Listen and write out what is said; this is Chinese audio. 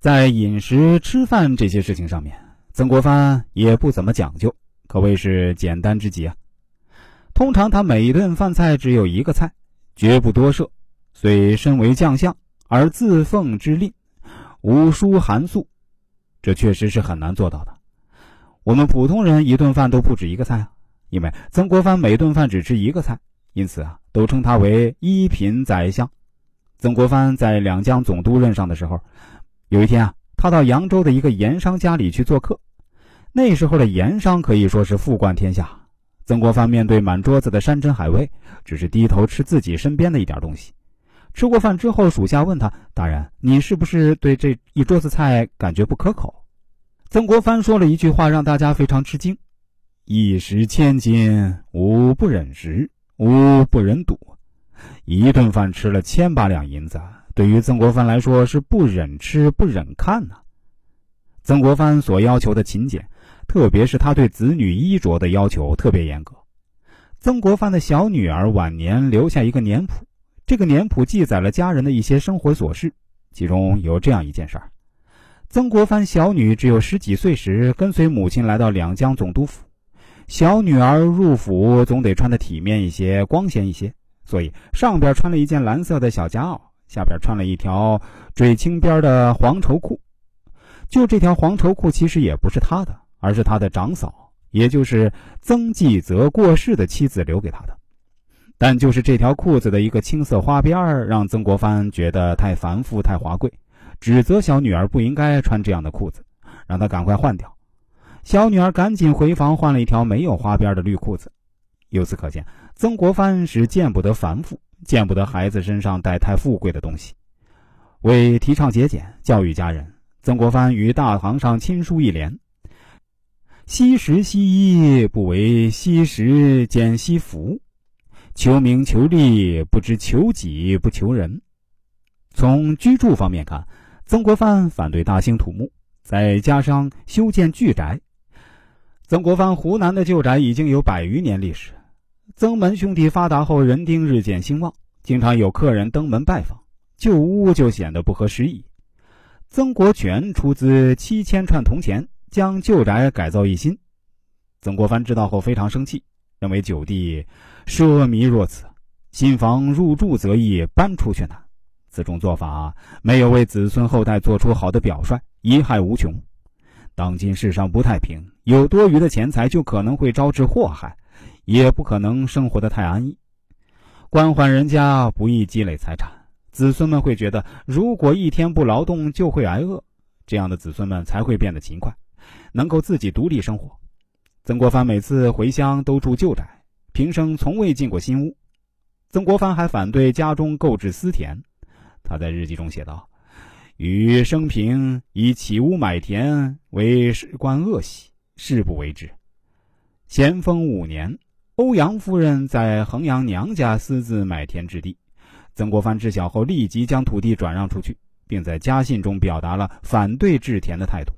在饮食、吃饭这些事情上面，曾国藩也不怎么讲究，可谓是简单之极啊。通常他每顿饭菜只有一个菜，绝不多设。虽身为将相，而自奉之令，无书寒素，这确实是很难做到的。我们普通人一顿饭都不止一个菜啊，因为曾国藩每顿饭只吃一个菜，因此啊，都称他为一品宰相。曾国藩在两江总督任上的时候，有一天啊，他到扬州的一个盐商家里去做客。那时候的盐商可以说是富冠天下。曾国藩面对满桌子的山珍海味，只是低头吃自己身边的一点东西。吃过饭之后，属下问他：“大人，你是不是对这一桌子菜感觉不可口？”曾国藩说了一句话，让大家非常吃惊：“一食千金，吾不忍食，吾不忍睹。”一顿饭吃了千八两银子，对于曾国藩来说是不忍吃不忍看呐。曾国藩所要求的勤俭，特别是他对子女衣着的要求特别严格。曾国藩的小女儿晚年留下一个年谱，这个年谱记载了家人的一些生活琐事，其中有这样一件事儿：曾国藩小女只有十几岁时，跟随母亲来到两江总督府。小女儿入府总得穿得体面一些、光鲜一些。所以上边穿了一件蓝色的小夹袄，下边穿了一条缀青边的黄绸裤。就这条黄绸裤其实也不是他的，而是他的长嫂，也就是曾纪泽过世的妻子留给他的。但就是这条裤子的一个青色花边儿，让曾国藩觉得太繁复、太华贵，指责小女儿不应该穿这样的裤子，让她赶快换掉。小女儿赶紧回房换了一条没有花边的绿裤子。由此可见，曾国藩是见不得繁复，见不得孩子身上带太富贵的东西。为提倡节俭，教育家人，曾国藩于大堂上亲书一联：“惜食惜衣，不为惜食兼惜福；求名求利，不知求己不求人。”从居住方面看，曾国藩反对大兴土木，在家乡修建巨宅。曾国藩湖南的旧宅已经有百余年历史。曾门兄弟发达后，人丁日渐兴旺，经常有客人登门拜访，旧屋就显得不合时宜。曾国荃出资七千串铜钱，将旧宅改造一新。曾国藩知道后非常生气，认为九弟奢靡若此，新房入住则易，搬出去难。此种做法没有为子孙后代做出好的表率，贻害无穷。当今世上不太平，有多余的钱财就可能会招致祸害。也不可能生活的太安逸，官宦人家不易积累财产，子孙们会觉得，如果一天不劳动就会挨饿，这样的子孙们才会变得勤快，能够自己独立生活。曾国藩每次回乡都住旧宅，平生从未进过新屋。曾国藩还反对家中购置私田，他在日记中写道：“余生平以起屋买田为官恶习，誓不为之。”咸丰五年。欧阳夫人在衡阳娘家私自买田置地，曾国藩知晓后立即将土地转让出去，并在家信中表达了反对置田的态度。